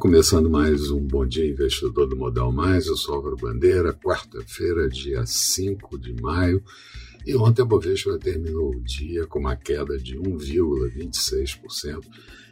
começando mais um Bom Dia Investidor do Modal Mais. Eu sou Álvaro Bandeira, quarta-feira, dia 5 de maio. E ontem a Bovespa terminou o dia com uma queda de 1,26%,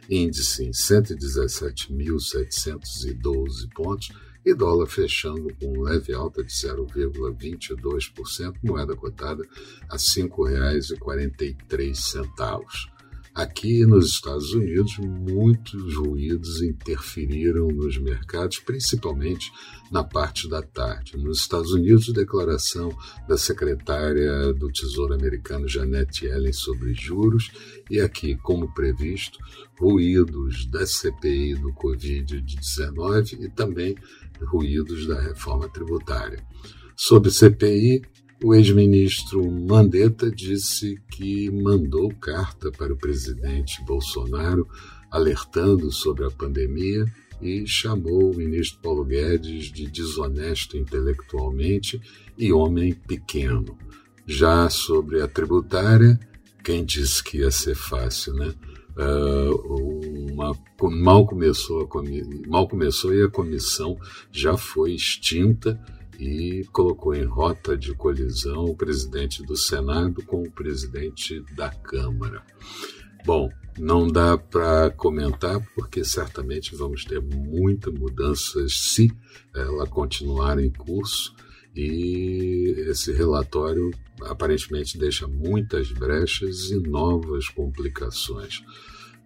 índice em 117.712 pontos e dólar fechando com leve alta de 0,22%, moeda cotada a R$ 5,43. Aqui nos Estados Unidos, muitos ruídos interferiram nos mercados, principalmente na parte da tarde. Nos Estados Unidos, declaração da secretária do Tesouro americano Janet Yellen sobre juros, e aqui, como previsto, ruídos da CPI do Covid-19 e também ruídos da reforma tributária. Sobre CPI, o ex-ministro Mandetta disse que mandou carta para o presidente Bolsonaro alertando sobre a pandemia e chamou o ministro Paulo Guedes de desonesto intelectualmente e homem pequeno. Já sobre a tributária, quem disse que ia ser fácil, né? Uh, uma, mal, começou a, mal começou e a comissão já foi extinta e colocou em rota de colisão o presidente do Senado com o presidente da Câmara. Bom, não dá para comentar porque certamente vamos ter muitas mudanças se ela continuar em curso e esse relatório aparentemente deixa muitas brechas e novas complicações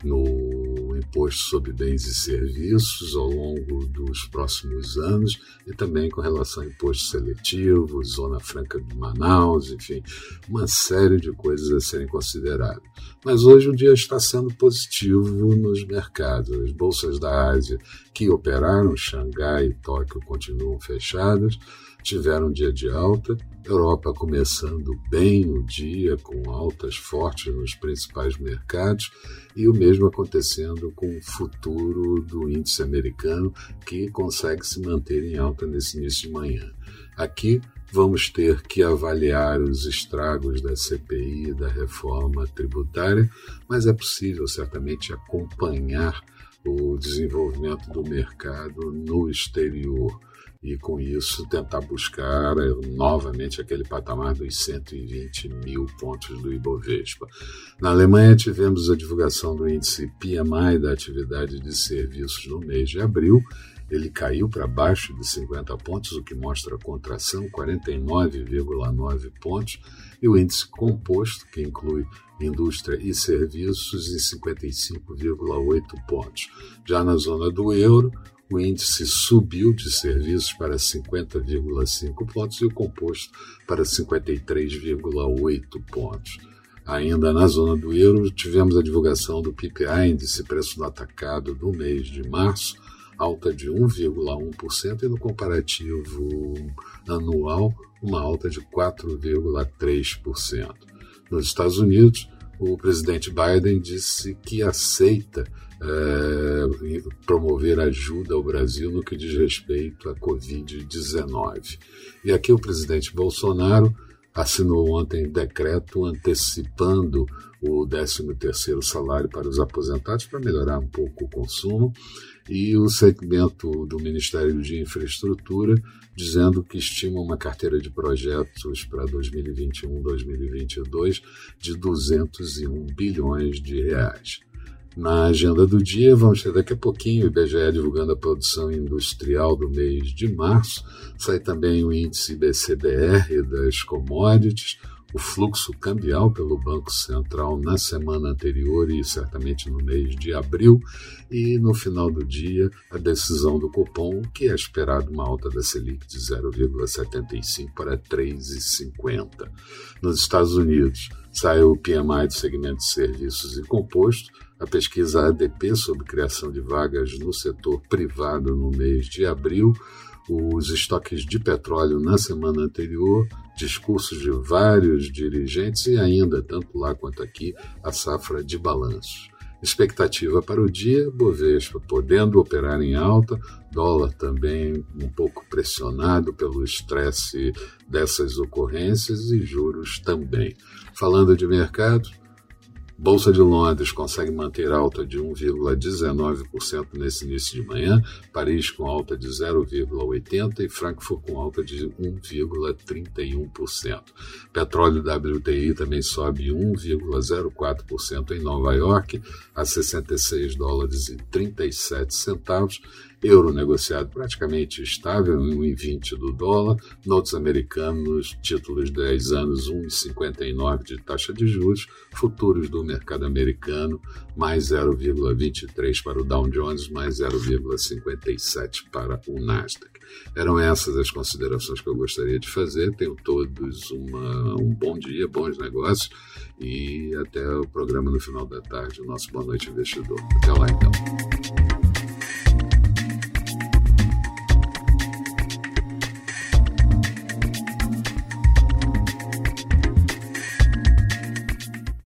no imposto sobre bens e serviços ao longo dos próximos anos e também com relação ao imposto seletivo, Zona Franca de Manaus, enfim, uma série de coisas a serem consideradas. Mas hoje o dia está sendo positivo nos mercados. As bolsas da Ásia que operaram, Xangai e Tóquio, continuam fechadas tiveram um dia de alta, Europa começando bem o dia, com altas fortes nos principais mercados, e o mesmo acontecendo com o futuro do índice americano, que consegue se manter em alta nesse início de manhã. Aqui vamos ter que avaliar os estragos da CPI, da reforma tributária, mas é possível certamente acompanhar o desenvolvimento do mercado no exterior e com isso tentar buscar eh, novamente aquele patamar dos 120 mil pontos do Ibovespa. Na Alemanha tivemos a divulgação do índice PMI da atividade de serviços no mês de abril. Ele caiu para baixo de 50 pontos, o que mostra a contração, 49,9 pontos, e o índice composto, que inclui indústria e serviços, em 55,8 pontos. Já na zona do euro, o índice subiu de serviços para 50,5 pontos e o composto para 53,8 pontos. Ainda na zona do euro, tivemos a divulgação do PPI, índice preço do atacado do mês de março, alta de 1,1% e no comparativo anual, uma alta de 4,3%. Nos Estados Unidos, o presidente Biden disse que aceita é, promover ajuda ao Brasil no que diz respeito à Covid-19. E aqui o presidente Bolsonaro assinou ontem decreto antecipando o 13º salário para os aposentados para melhorar um pouco o consumo e o segmento do Ministério de Infraestrutura dizendo que estima uma carteira de projetos para 2021-2022 de 201 bilhões de reais. Na agenda do dia, vamos ter daqui a pouquinho o IBGE divulgando a produção industrial do mês de março, sai também o índice BCBR das commodities, o fluxo cambial pelo Banco Central na semana anterior e certamente no mês de abril, e no final do dia a decisão do Copom, que é esperado uma alta da Selic de 0,75 para 3,50. Nos Estados Unidos, sai o PMI do segmento de serviços e composto, a pesquisa ADP sobre criação de vagas no setor privado no mês de abril, os estoques de petróleo na semana anterior, discursos de vários dirigentes e ainda, tanto lá quanto aqui, a safra de balanços. Expectativa para o dia, Bovespa podendo operar em alta, dólar também um pouco pressionado pelo estresse dessas ocorrências e juros também. Falando de mercado, Bolsa de Londres consegue manter alta de 1,19% nesse início de manhã, Paris com alta de 0,80% e Frankfurt com alta de 1,31%. Petróleo WTI também sobe 1,04% em Nova York, a 66 dólares e 37 centavos euro negociado praticamente estável, 1,20 do dólar, notos americanos, títulos de 10 anos, 1,59 de taxa de juros, futuros do mercado americano, mais 0,23 para o Dow Jones, mais 0,57 para o Nasdaq. Eram essas as considerações que eu gostaria de fazer. Tenham todos uma, um bom dia, bons negócios e até o programa no final da tarde, o nosso Boa Noite Investidor. Até lá então.